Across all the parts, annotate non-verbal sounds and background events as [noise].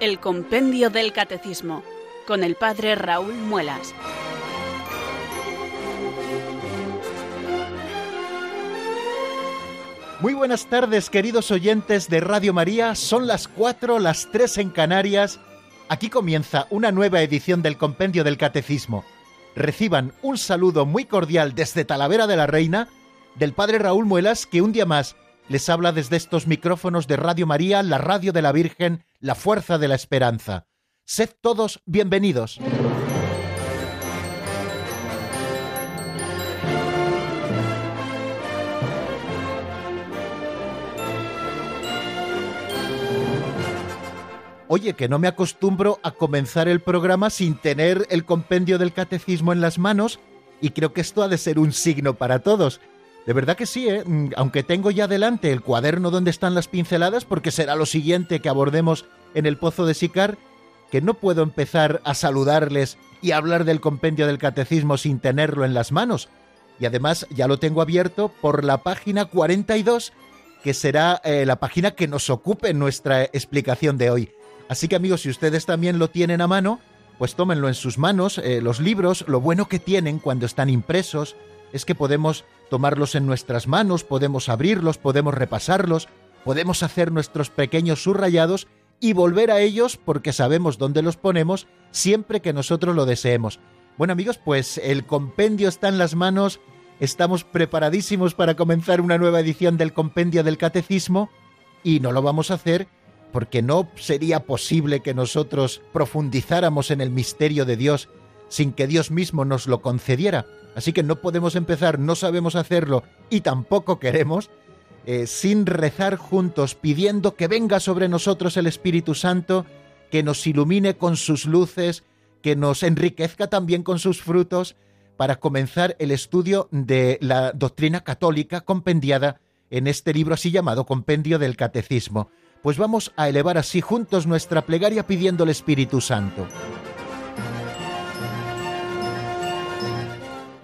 El Compendio del Catecismo, con el Padre Raúl Muelas. Muy buenas tardes, queridos oyentes de Radio María. Son las 4, las 3 en Canarias. Aquí comienza una nueva edición del Compendio del Catecismo. Reciban un saludo muy cordial desde Talavera de la Reina del Padre Raúl Muelas, que un día más les habla desde estos micrófonos de Radio María, la radio de la Virgen, la fuerza de la esperanza. Sed todos bienvenidos. Oye, que no me acostumbro a comenzar el programa sin tener el compendio del catecismo en las manos y creo que esto ha de ser un signo para todos. De verdad que sí, ¿eh? Mm, aunque tengo ya delante el cuaderno donde están las pinceladas, porque será lo siguiente que abordemos en el Pozo de Sicar, que no puedo empezar a saludarles y hablar del compendio del catecismo sin tenerlo en las manos. Y además ya lo tengo abierto por la página 42, que será eh, la página que nos ocupe en nuestra explicación de hoy. Así que amigos, si ustedes también lo tienen a mano, pues tómenlo en sus manos. Eh, los libros, lo bueno que tienen cuando están impresos es que podemos tomarlos en nuestras manos, podemos abrirlos, podemos repasarlos, podemos hacer nuestros pequeños subrayados y volver a ellos porque sabemos dónde los ponemos siempre que nosotros lo deseemos. Bueno amigos, pues el compendio está en las manos, estamos preparadísimos para comenzar una nueva edición del compendio del catecismo y no lo vamos a hacer porque no sería posible que nosotros profundizáramos en el misterio de Dios sin que Dios mismo nos lo concediera. Así que no podemos empezar, no sabemos hacerlo y tampoco queremos, eh, sin rezar juntos, pidiendo que venga sobre nosotros el Espíritu Santo, que nos ilumine con sus luces, que nos enriquezca también con sus frutos, para comenzar el estudio de la doctrina católica compendiada en este libro así llamado Compendio del Catecismo pues vamos a elevar así juntos nuestra plegaria pidiendo el Espíritu Santo.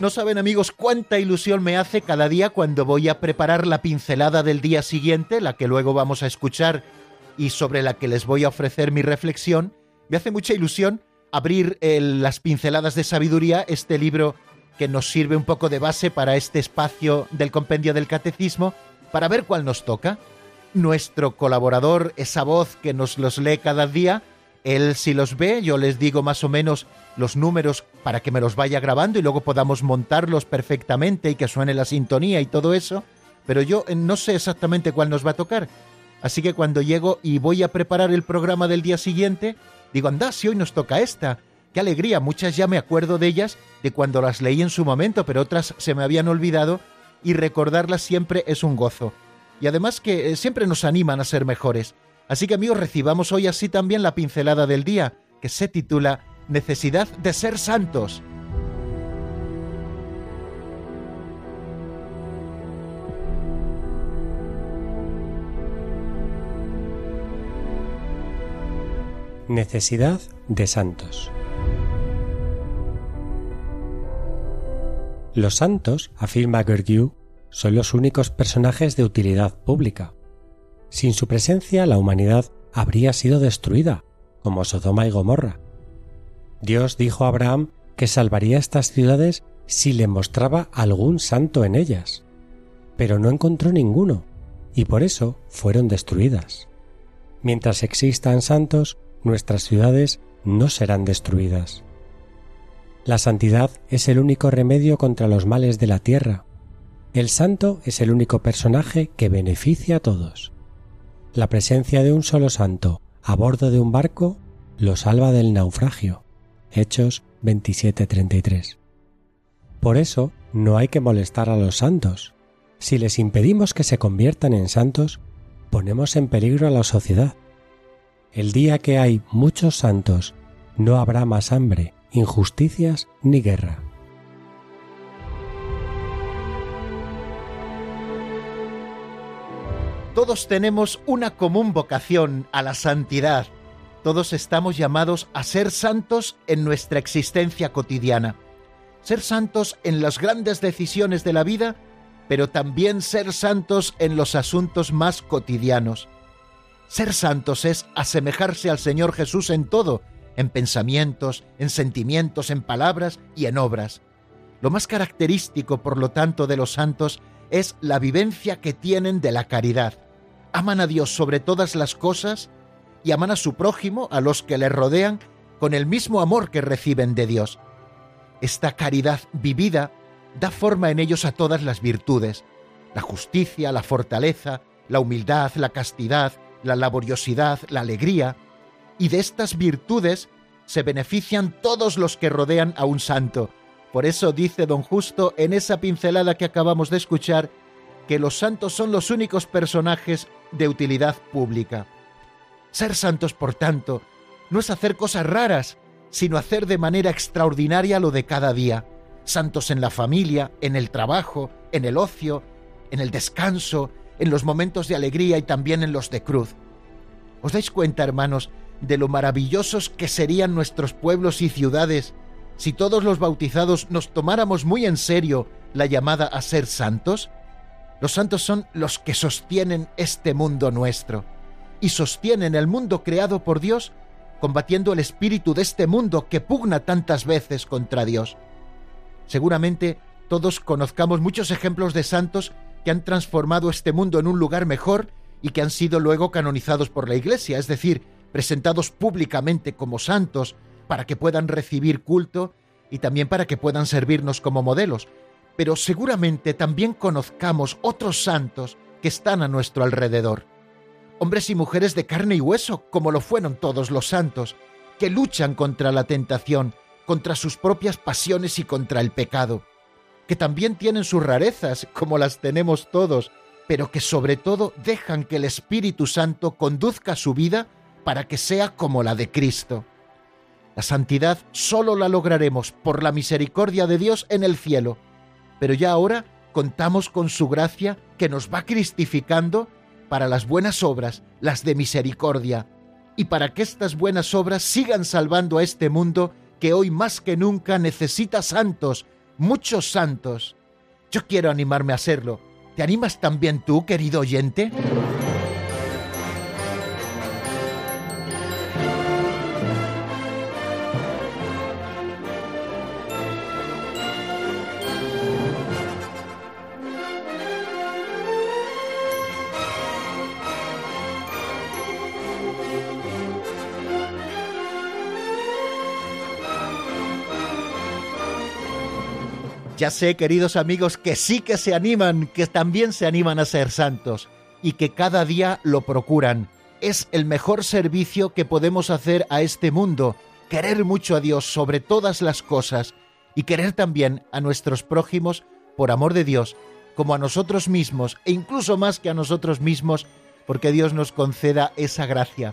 No saben amigos cuánta ilusión me hace cada día cuando voy a preparar la pincelada del día siguiente, la que luego vamos a escuchar y sobre la que les voy a ofrecer mi reflexión. Me hace mucha ilusión abrir las pinceladas de sabiduría, este libro que nos sirve un poco de base para este espacio del compendio del catecismo, para ver cuál nos toca. Nuestro colaborador, esa voz que nos los lee cada día, él si los ve, yo les digo más o menos los números para que me los vaya grabando y luego podamos montarlos perfectamente y que suene la sintonía y todo eso, pero yo eh, no sé exactamente cuál nos va a tocar. Así que cuando llego y voy a preparar el programa del día siguiente, digo, anda, si hoy nos toca esta. Qué alegría, muchas ya me acuerdo de ellas de cuando las leí en su momento, pero otras se me habían olvidado y recordarlas siempre es un gozo. Y además que eh, siempre nos animan a ser mejores. Así que amigos, recibamos hoy así también la pincelada del día, que se titula Necesidad de ser santos. Necesidad de santos. Los santos, afirma Gergiu, son los únicos personajes de utilidad pública. Sin su presencia la humanidad habría sido destruida, como Sodoma y Gomorra. Dios dijo a Abraham que salvaría estas ciudades si le mostraba algún santo en ellas, pero no encontró ninguno, y por eso fueron destruidas. Mientras existan santos, nuestras ciudades no serán destruidas. La santidad es el único remedio contra los males de la tierra. El santo es el único personaje que beneficia a todos. La presencia de un solo santo a bordo de un barco lo salva del naufragio. Hechos 27:33. Por eso no hay que molestar a los santos. Si les impedimos que se conviertan en santos, ponemos en peligro a la sociedad. El día que hay muchos santos, no habrá más hambre, injusticias ni guerra. Todos tenemos una común vocación a la santidad. Todos estamos llamados a ser santos en nuestra existencia cotidiana. Ser santos en las grandes decisiones de la vida, pero también ser santos en los asuntos más cotidianos. Ser santos es asemejarse al Señor Jesús en todo, en pensamientos, en sentimientos, en palabras y en obras. Lo más característico, por lo tanto, de los santos es la vivencia que tienen de la caridad. Aman a Dios sobre todas las cosas y aman a su prójimo, a los que le rodean, con el mismo amor que reciben de Dios. Esta caridad vivida da forma en ellos a todas las virtudes, la justicia, la fortaleza, la humildad, la castidad, la laboriosidad, la alegría, y de estas virtudes se benefician todos los que rodean a un santo, por eso dice don Justo en esa pincelada que acabamos de escuchar que los santos son los únicos personajes de utilidad pública. Ser santos, por tanto, no es hacer cosas raras, sino hacer de manera extraordinaria lo de cada día. Santos en la familia, en el trabajo, en el ocio, en el descanso, en los momentos de alegría y también en los de cruz. ¿Os dais cuenta, hermanos, de lo maravillosos que serían nuestros pueblos y ciudades si todos los bautizados nos tomáramos muy en serio la llamada a ser santos? Los santos son los que sostienen este mundo nuestro y sostienen el mundo creado por Dios combatiendo el espíritu de este mundo que pugna tantas veces contra Dios. Seguramente todos conozcamos muchos ejemplos de santos que han transformado este mundo en un lugar mejor y que han sido luego canonizados por la Iglesia, es decir, presentados públicamente como santos para que puedan recibir culto y también para que puedan servirnos como modelos. Pero seguramente también conozcamos otros santos que están a nuestro alrededor. Hombres y mujeres de carne y hueso, como lo fueron todos los santos, que luchan contra la tentación, contra sus propias pasiones y contra el pecado, que también tienen sus rarezas, como las tenemos todos, pero que sobre todo dejan que el Espíritu Santo conduzca su vida para que sea como la de Cristo. La santidad solo la lograremos por la misericordia de Dios en el cielo, pero ya ahora contamos con su gracia que nos va cristificando para las buenas obras, las de misericordia, y para que estas buenas obras sigan salvando a este mundo que hoy más que nunca necesita santos, muchos santos. Yo quiero animarme a hacerlo. ¿Te animas también tú, querido oyente? Ya sé, queridos amigos, que sí que se animan, que también se animan a ser santos y que cada día lo procuran. Es el mejor servicio que podemos hacer a este mundo, querer mucho a Dios sobre todas las cosas y querer también a nuestros prójimos por amor de Dios, como a nosotros mismos e incluso más que a nosotros mismos, porque Dios nos conceda esa gracia.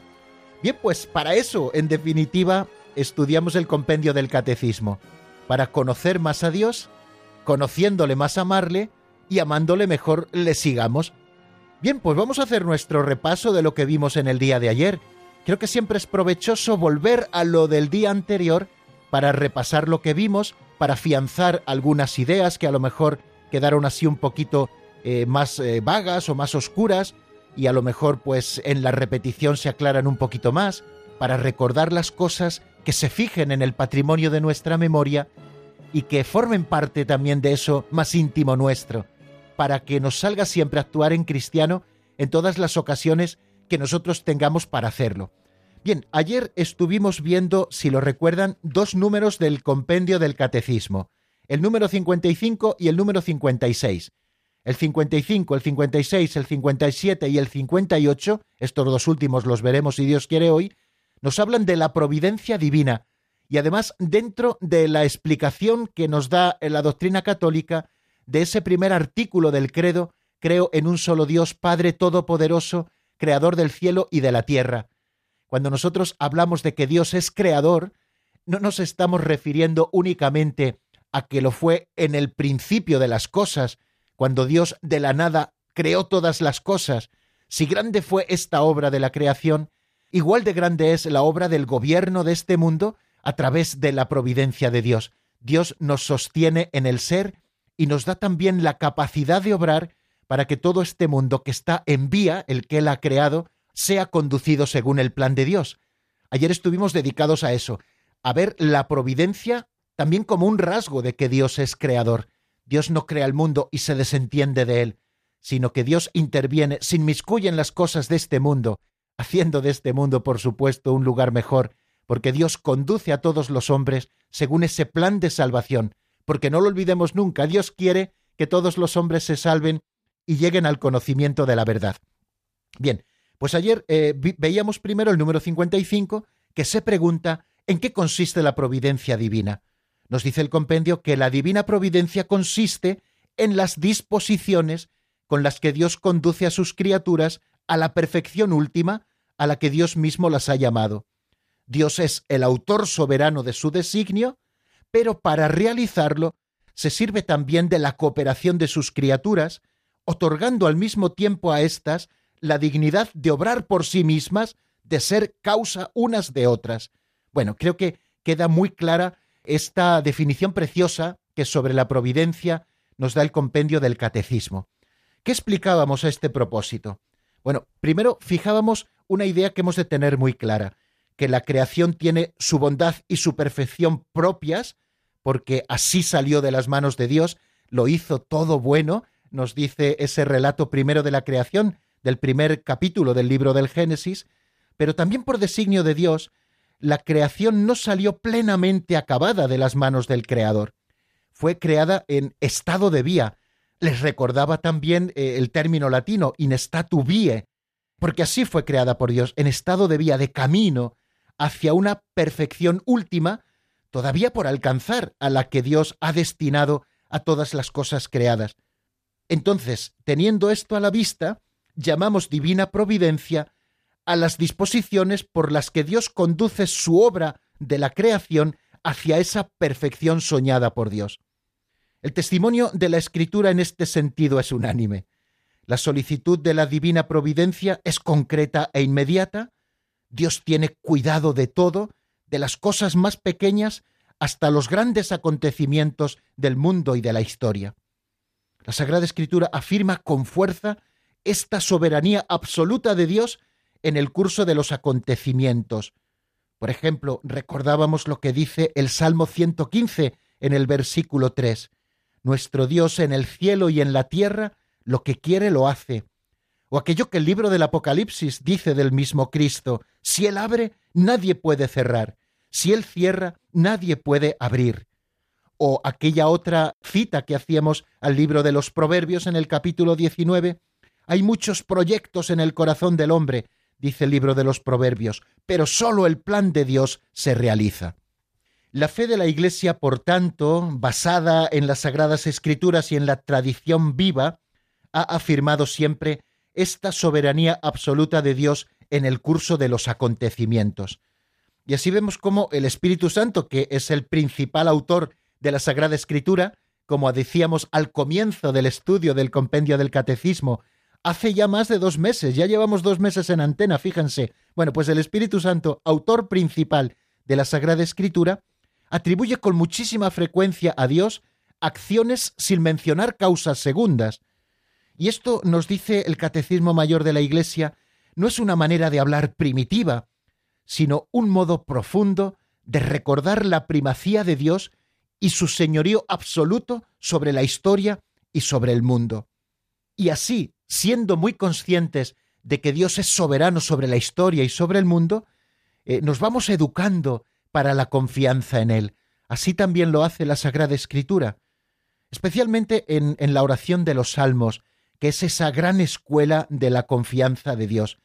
Bien, pues para eso, en definitiva, estudiamos el compendio del catecismo, para conocer más a Dios conociéndole más amarle y amándole mejor le sigamos. Bien, pues vamos a hacer nuestro repaso de lo que vimos en el día de ayer. Creo que siempre es provechoso volver a lo del día anterior para repasar lo que vimos, para afianzar algunas ideas que a lo mejor quedaron así un poquito eh, más eh, vagas o más oscuras y a lo mejor pues en la repetición se aclaran un poquito más, para recordar las cosas que se fijen en el patrimonio de nuestra memoria y que formen parte también de eso más íntimo nuestro, para que nos salga siempre a actuar en cristiano en todas las ocasiones que nosotros tengamos para hacerlo. Bien, ayer estuvimos viendo, si lo recuerdan, dos números del compendio del catecismo, el número 55 y el número 56. El 55, el 56, el 57 y el 58, estos dos últimos los veremos si Dios quiere hoy, nos hablan de la providencia divina y además dentro de la explicación que nos da la doctrina católica de ese primer artículo del credo, creo en un solo Dios, Padre Todopoderoso, Creador del cielo y de la tierra. Cuando nosotros hablamos de que Dios es creador, no nos estamos refiriendo únicamente a que lo fue en el principio de las cosas, cuando Dios de la nada creó todas las cosas. Si grande fue esta obra de la creación, igual de grande es la obra del gobierno de este mundo a través de la providencia de Dios. Dios nos sostiene en el ser y nos da también la capacidad de obrar para que todo este mundo que está en vía, el que Él ha creado, sea conducido según el plan de Dios. Ayer estuvimos dedicados a eso, a ver la providencia también como un rasgo de que Dios es creador. Dios no crea el mundo y se desentiende de él, sino que Dios interviene, se inmiscuye en las cosas de este mundo, haciendo de este mundo, por supuesto, un lugar mejor, porque Dios conduce a todos los hombres según ese plan de salvación, porque no lo olvidemos nunca, Dios quiere que todos los hombres se salven y lleguen al conocimiento de la verdad. Bien, pues ayer eh, veíamos primero el número 55 que se pregunta en qué consiste la providencia divina. Nos dice el compendio que la divina providencia consiste en las disposiciones con las que Dios conduce a sus criaturas a la perfección última a la que Dios mismo las ha llamado. Dios es el autor soberano de su designio, pero para realizarlo se sirve también de la cooperación de sus criaturas, otorgando al mismo tiempo a éstas la dignidad de obrar por sí mismas, de ser causa unas de otras. Bueno, creo que queda muy clara esta definición preciosa que sobre la providencia nos da el compendio del catecismo. ¿Qué explicábamos a este propósito? Bueno, primero fijábamos una idea que hemos de tener muy clara, que la creación tiene su bondad y su perfección propias, porque así salió de las manos de Dios, lo hizo todo bueno, nos dice ese relato primero de la creación, del primer capítulo del libro del Génesis, pero también por designio de Dios, la creación no salió plenamente acabada de las manos del Creador. Fue creada en estado de vía. Les recordaba también eh, el término latino, in statu vie, porque así fue creada por Dios, en estado de vía, de camino, hacia una perfección última, todavía por alcanzar, a la que Dios ha destinado a todas las cosas creadas. Entonces, teniendo esto a la vista, llamamos divina providencia a las disposiciones por las que Dios conduce su obra de la creación hacia esa perfección soñada por Dios. El testimonio de la Escritura en este sentido es unánime. La solicitud de la divina providencia es concreta e inmediata. Dios tiene cuidado de todo, de las cosas más pequeñas hasta los grandes acontecimientos del mundo y de la historia. La Sagrada Escritura afirma con fuerza esta soberanía absoluta de Dios en el curso de los acontecimientos. Por ejemplo, recordábamos lo que dice el Salmo 115 en el versículo 3. Nuestro Dios en el cielo y en la tierra, lo que quiere lo hace. O aquello que el libro del Apocalipsis dice del mismo Cristo, si Él abre, nadie puede cerrar, si Él cierra, nadie puede abrir. O aquella otra cita que hacíamos al libro de los Proverbios en el capítulo 19, hay muchos proyectos en el corazón del hombre, dice el libro de los Proverbios, pero sólo el plan de Dios se realiza. La fe de la Iglesia, por tanto, basada en las Sagradas Escrituras y en la tradición viva, ha afirmado siempre esta soberanía absoluta de Dios en el curso de los acontecimientos. Y así vemos cómo el Espíritu Santo, que es el principal autor de la Sagrada Escritura, como decíamos al comienzo del estudio del compendio del Catecismo, hace ya más de dos meses, ya llevamos dos meses en antena, fíjense. Bueno, pues el Espíritu Santo, autor principal de la Sagrada Escritura, atribuye con muchísima frecuencia a Dios acciones sin mencionar causas segundas. Y esto nos dice el Catecismo Mayor de la Iglesia, no es una manera de hablar primitiva, sino un modo profundo de recordar la primacía de Dios y su señorío absoluto sobre la historia y sobre el mundo. Y así, siendo muy conscientes de que Dios es soberano sobre la historia y sobre el mundo, eh, nos vamos educando para la confianza en Él. Así también lo hace la Sagrada Escritura. especialmente en, en la oración de los salmos, que es esa gran escuela de la confianza de Dios.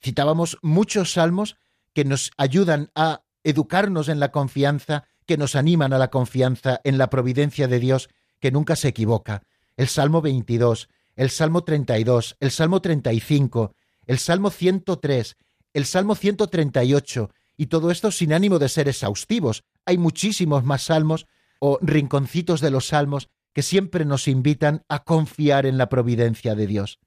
Citábamos muchos salmos que nos ayudan a educarnos en la confianza, que nos animan a la confianza en la providencia de Dios, que nunca se equivoca. El Salmo 22, el Salmo 32, el Salmo 35, el Salmo 103, el Salmo 138, y todo esto sin ánimo de ser exhaustivos. Hay muchísimos más salmos o rinconcitos de los salmos que siempre nos invitan a confiar en la providencia de Dios.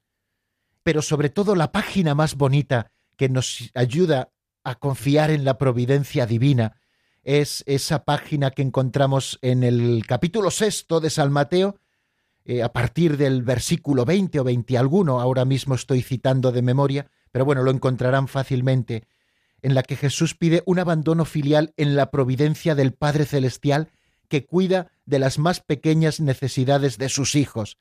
Pero sobre todo la página más bonita que nos ayuda a confiar en la providencia divina es esa página que encontramos en el capítulo sexto de San Mateo, eh, a partir del versículo 20 o 20 alguno, ahora mismo estoy citando de memoria, pero bueno, lo encontrarán fácilmente, en la que Jesús pide un abandono filial en la providencia del Padre Celestial que cuida de las más pequeñas necesidades de sus hijos.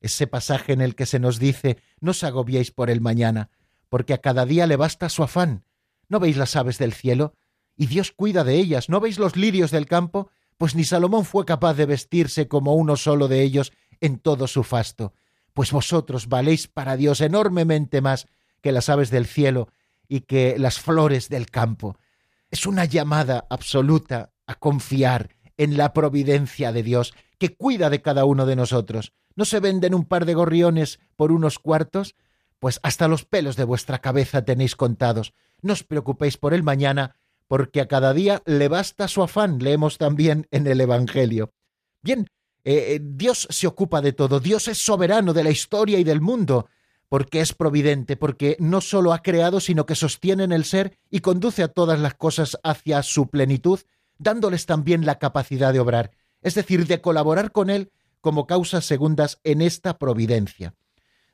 Ese pasaje en el que se nos dice, no os agobiéis por el mañana, porque a cada día le basta su afán. ¿No veis las aves del cielo? Y Dios cuida de ellas. ¿No veis los lirios del campo? Pues ni Salomón fue capaz de vestirse como uno solo de ellos en todo su fasto. Pues vosotros valéis para Dios enormemente más que las aves del cielo y que las flores del campo. Es una llamada absoluta a confiar en la providencia de Dios, que cuida de cada uno de nosotros. ¿No se venden un par de gorriones por unos cuartos? Pues hasta los pelos de vuestra cabeza tenéis contados. No os preocupéis por el mañana, porque a cada día le basta su afán, leemos también en el Evangelio. Bien, eh, eh, Dios se ocupa de todo, Dios es soberano de la historia y del mundo, porque es providente, porque no solo ha creado, sino que sostiene en el ser y conduce a todas las cosas hacia su plenitud, dándoles también la capacidad de obrar, es decir, de colaborar con Él como causas segundas en esta providencia.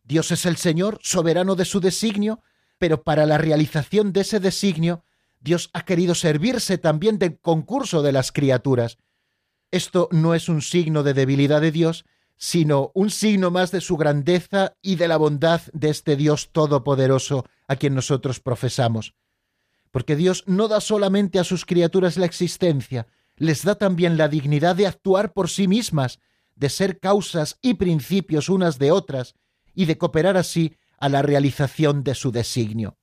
Dios es el Señor, soberano de su designio, pero para la realización de ese designio, Dios ha querido servirse también del concurso de las criaturas. Esto no es un signo de debilidad de Dios, sino un signo más de su grandeza y de la bondad de este Dios todopoderoso a quien nosotros profesamos. Porque Dios no da solamente a sus criaturas la existencia, les da también la dignidad de actuar por sí mismas, de ser causas y principios unas de otras, y de cooperar así a la realización de su designio.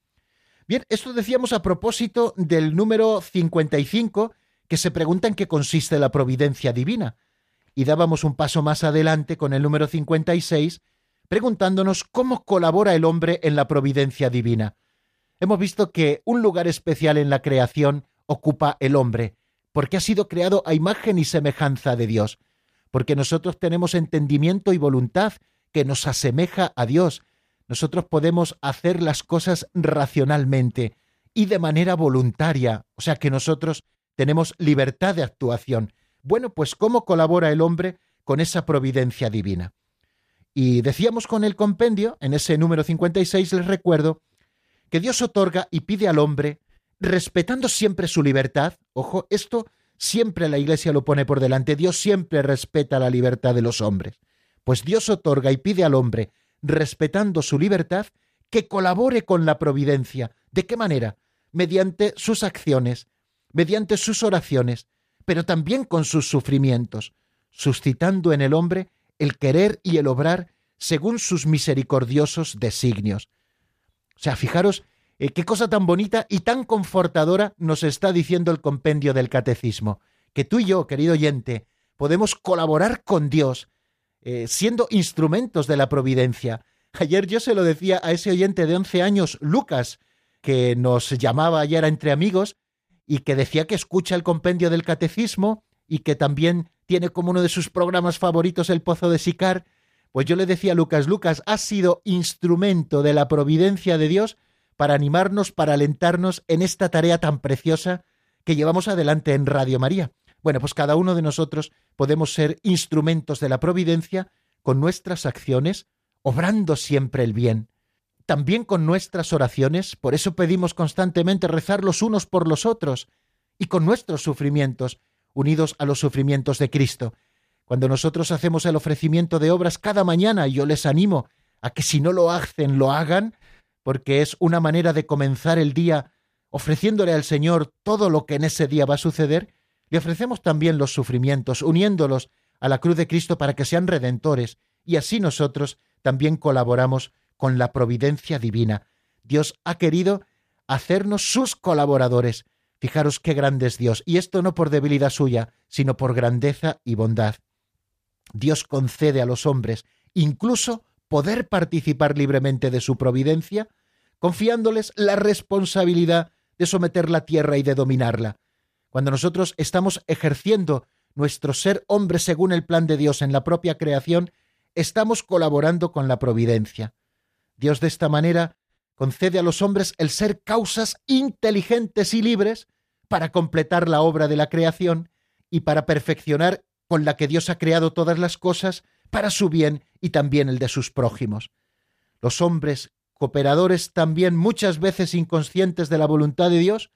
Bien, esto decíamos a propósito del número 55, que se pregunta en qué consiste la providencia divina y dábamos un paso más adelante con el número 56, preguntándonos cómo colabora el hombre en la providencia divina. Hemos visto que un lugar especial en la creación ocupa el hombre, porque ha sido creado a imagen y semejanza de Dios, porque nosotros tenemos entendimiento y voluntad que nos asemeja a Dios. Nosotros podemos hacer las cosas racionalmente y de manera voluntaria, o sea que nosotros tenemos libertad de actuación. Bueno, pues ¿cómo colabora el hombre con esa providencia divina? Y decíamos con el compendio, en ese número 56 les recuerdo, que Dios otorga y pide al hombre, respetando siempre su libertad, ojo, esto siempre la Iglesia lo pone por delante, Dios siempre respeta la libertad de los hombres, pues Dios otorga y pide al hombre, respetando su libertad, que colabore con la providencia. ¿De qué manera? Mediante sus acciones, mediante sus oraciones, pero también con sus sufrimientos, suscitando en el hombre el querer y el obrar según sus misericordiosos designios. O sea, fijaros eh, qué cosa tan bonita y tan confortadora nos está diciendo el compendio del catecismo, que tú y yo, querido oyente, podemos colaborar con Dios, eh, siendo instrumentos de la providencia. Ayer yo se lo decía a ese oyente de 11 años, Lucas, que nos llamaba ayer entre amigos, y que decía que escucha el compendio del catecismo y que también tiene como uno de sus programas favoritos el Pozo de Sicar, pues yo le decía a Lucas, Lucas, ha sido instrumento de la providencia de Dios para animarnos, para alentarnos en esta tarea tan preciosa que llevamos adelante en Radio María. Bueno, pues cada uno de nosotros podemos ser instrumentos de la providencia con nuestras acciones, obrando siempre el bien también con nuestras oraciones, por eso pedimos constantemente rezar los unos por los otros, y con nuestros sufrimientos, unidos a los sufrimientos de Cristo. Cuando nosotros hacemos el ofrecimiento de obras cada mañana, yo les animo a que si no lo hacen, lo hagan, porque es una manera de comenzar el día ofreciéndole al Señor todo lo que en ese día va a suceder, le ofrecemos también los sufrimientos, uniéndolos a la cruz de Cristo para que sean redentores, y así nosotros también colaboramos con la providencia divina. Dios ha querido hacernos sus colaboradores. Fijaros qué grande es Dios, y esto no por debilidad suya, sino por grandeza y bondad. Dios concede a los hombres incluso poder participar libremente de su providencia, confiándoles la responsabilidad de someter la tierra y de dominarla. Cuando nosotros estamos ejerciendo nuestro ser hombre según el plan de Dios en la propia creación, estamos colaborando con la providencia. Dios de esta manera concede a los hombres el ser causas inteligentes y libres para completar la obra de la creación y para perfeccionar con la que Dios ha creado todas las cosas para su bien y también el de sus prójimos. Los hombres, cooperadores también muchas veces inconscientes de la voluntad de Dios,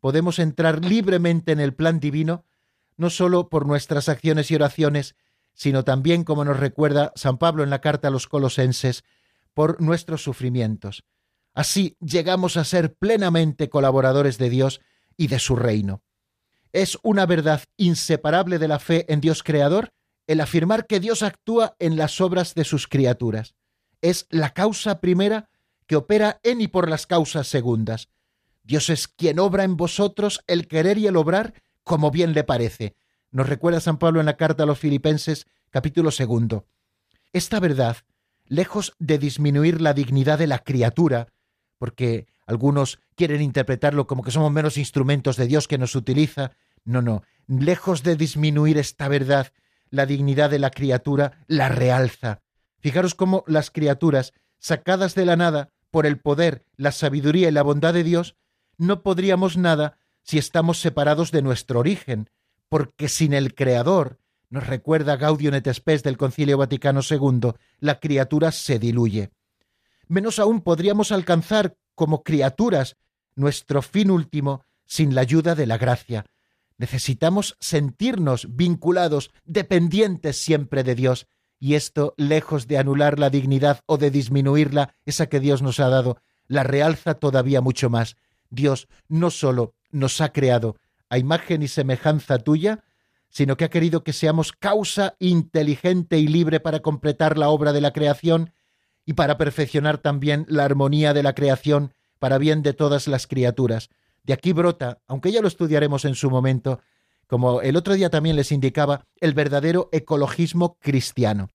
podemos entrar libremente en el plan divino, no sólo por nuestras acciones y oraciones, sino también, como nos recuerda San Pablo en la carta a los colosenses, por nuestros sufrimientos. Así llegamos a ser plenamente colaboradores de Dios y de su reino. Es una verdad inseparable de la fe en Dios Creador el afirmar que Dios actúa en las obras de sus criaturas. Es la causa primera que opera en y por las causas segundas. Dios es quien obra en vosotros el querer y el obrar como bien le parece. Nos recuerda San Pablo en la carta a los Filipenses capítulo segundo. Esta verdad, lejos de disminuir la dignidad de la criatura, porque algunos quieren interpretarlo como que somos menos instrumentos de Dios que nos utiliza, no, no, lejos de disminuir esta verdad, la dignidad de la criatura la realza. Fijaros cómo las criaturas, sacadas de la nada por el poder, la sabiduría y la bondad de Dios, no podríamos nada si estamos separados de nuestro origen, porque sin el Creador, nos recuerda Gaudium et del Concilio Vaticano II, la criatura se diluye. Menos aún podríamos alcanzar como criaturas nuestro fin último sin la ayuda de la gracia. Necesitamos sentirnos vinculados, dependientes siempre de Dios, y esto, lejos de anular la dignidad o de disminuirla, esa que Dios nos ha dado, la realza todavía mucho más. Dios no solo nos ha creado a imagen y semejanza tuya, sino que ha querido que seamos causa inteligente y libre para completar la obra de la creación y para perfeccionar también la armonía de la creación para bien de todas las criaturas. De aquí brota, aunque ya lo estudiaremos en su momento, como el otro día también les indicaba, el verdadero ecologismo cristiano.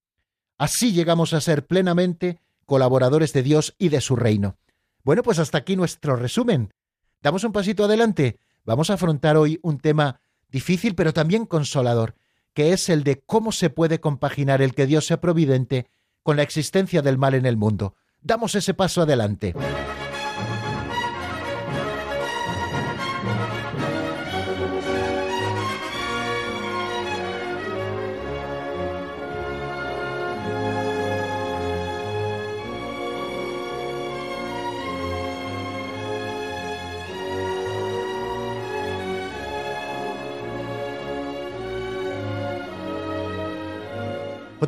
Así llegamos a ser plenamente colaboradores de Dios y de su reino. Bueno, pues hasta aquí nuestro resumen. Damos un pasito adelante. Vamos a afrontar hoy un tema difícil pero también consolador, que es el de cómo se puede compaginar el que Dios sea providente con la existencia del mal en el mundo. Damos ese paso adelante.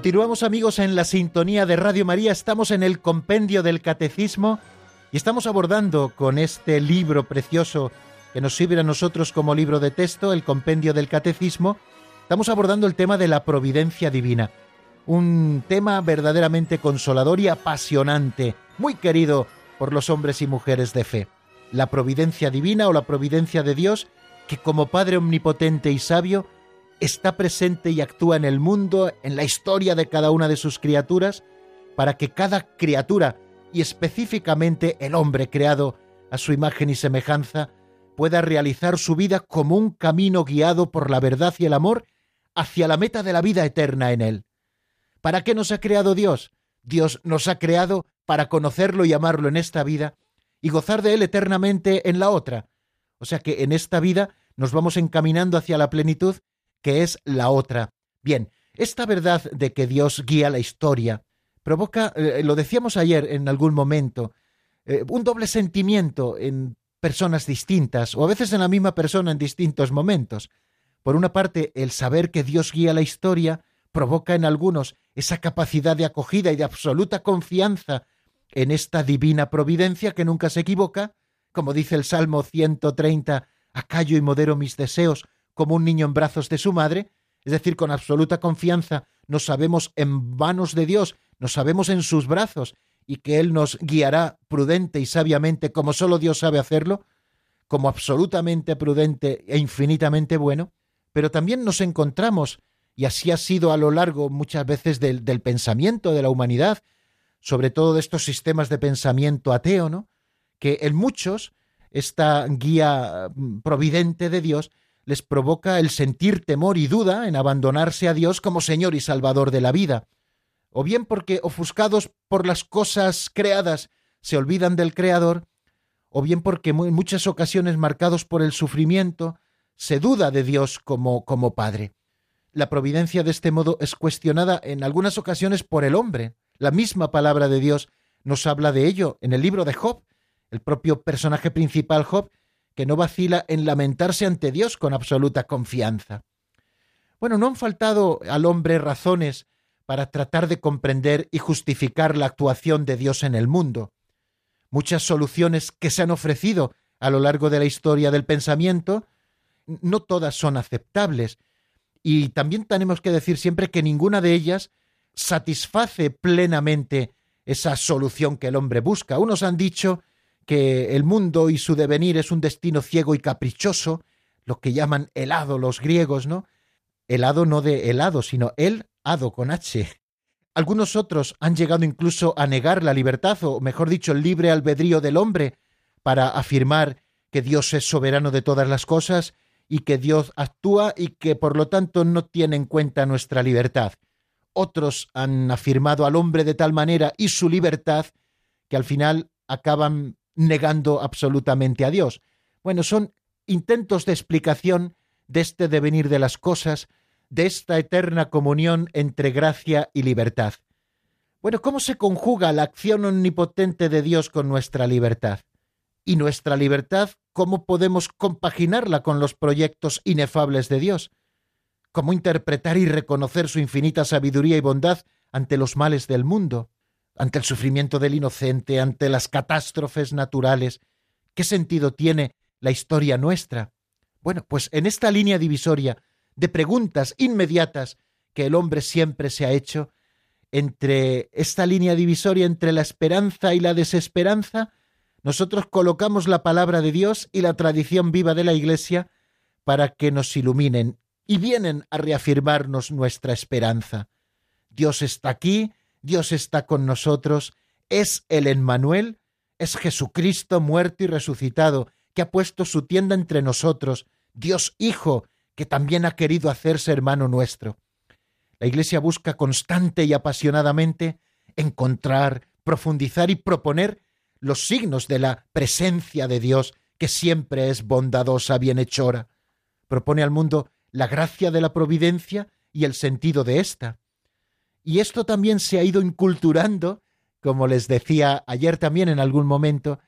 Continuamos amigos en la sintonía de Radio María, estamos en el compendio del catecismo y estamos abordando con este libro precioso que nos sirve a nosotros como libro de texto, el compendio del catecismo, estamos abordando el tema de la providencia divina, un tema verdaderamente consolador y apasionante, muy querido por los hombres y mujeres de fe. La providencia divina o la providencia de Dios, que como Padre omnipotente y sabio, está presente y actúa en el mundo, en la historia de cada una de sus criaturas, para que cada criatura, y específicamente el hombre creado a su imagen y semejanza, pueda realizar su vida como un camino guiado por la verdad y el amor hacia la meta de la vida eterna en él. ¿Para qué nos ha creado Dios? Dios nos ha creado para conocerlo y amarlo en esta vida y gozar de él eternamente en la otra. O sea que en esta vida nos vamos encaminando hacia la plenitud que es la otra. Bien, esta verdad de que Dios guía la historia provoca, eh, lo decíamos ayer en algún momento, eh, un doble sentimiento en personas distintas o a veces en la misma persona en distintos momentos. Por una parte, el saber que Dios guía la historia provoca en algunos esa capacidad de acogida y de absoluta confianza en esta divina providencia que nunca se equivoca, como dice el Salmo 130, acallo y modero mis deseos como un niño en brazos de su madre, es decir, con absoluta confianza, nos sabemos en manos de Dios, nos sabemos en sus brazos y que Él nos guiará prudente y sabiamente como solo Dios sabe hacerlo, como absolutamente prudente e infinitamente bueno, pero también nos encontramos, y así ha sido a lo largo muchas veces del, del pensamiento de la humanidad, sobre todo de estos sistemas de pensamiento ateo, ¿no? que en muchos esta guía mm, providente de Dios les provoca el sentir temor y duda en abandonarse a Dios como Señor y Salvador de la vida, o bien porque ofuscados por las cosas creadas se olvidan del Creador, o bien porque en muchas ocasiones marcados por el sufrimiento se duda de Dios como, como Padre. La providencia de este modo es cuestionada en algunas ocasiones por el hombre. La misma palabra de Dios nos habla de ello en el libro de Job. El propio personaje principal, Job, que no vacila en lamentarse ante Dios con absoluta confianza. Bueno, no han faltado al hombre razones para tratar de comprender y justificar la actuación de Dios en el mundo. Muchas soluciones que se han ofrecido a lo largo de la historia del pensamiento, no todas son aceptables, y también tenemos que decir siempre que ninguna de ellas satisface plenamente esa solución que el hombre busca. Unos han dicho que el mundo y su devenir es un destino ciego y caprichoso, lo que llaman helado los griegos, ¿no? Helado no de helado, sino el hado con H. [laughs] Algunos otros han llegado incluso a negar la libertad, o mejor dicho, el libre albedrío del hombre, para afirmar que Dios es soberano de todas las cosas y que Dios actúa y que por lo tanto no tiene en cuenta nuestra libertad. Otros han afirmado al hombre de tal manera y su libertad que al final acaban negando absolutamente a Dios. Bueno, son intentos de explicación de este devenir de las cosas, de esta eterna comunión entre gracia y libertad. Bueno, ¿cómo se conjuga la acción omnipotente de Dios con nuestra libertad? Y nuestra libertad, ¿cómo podemos compaginarla con los proyectos inefables de Dios? ¿Cómo interpretar y reconocer su infinita sabiduría y bondad ante los males del mundo? Ante el sufrimiento del inocente, ante las catástrofes naturales. ¿Qué sentido tiene la historia nuestra? Bueno, pues en esta línea divisoria de preguntas inmediatas que el hombre siempre se ha hecho, entre esta línea divisoria entre la esperanza y la desesperanza, nosotros colocamos la palabra de Dios y la tradición viva de la Iglesia para que nos iluminen y vienen a reafirmarnos nuestra esperanza. Dios está aquí, Dios está con nosotros, es el Emmanuel, es Jesucristo muerto y resucitado, que ha puesto su tienda entre nosotros, Dios Hijo, que también ha querido hacerse hermano nuestro. La Iglesia busca constante y apasionadamente encontrar, profundizar y proponer los signos de la presencia de Dios, que siempre es bondadosa, bienhechora. Propone al mundo la gracia de la providencia y el sentido de ésta. Y esto también se ha ido inculturando, como les decía ayer también en algún momento,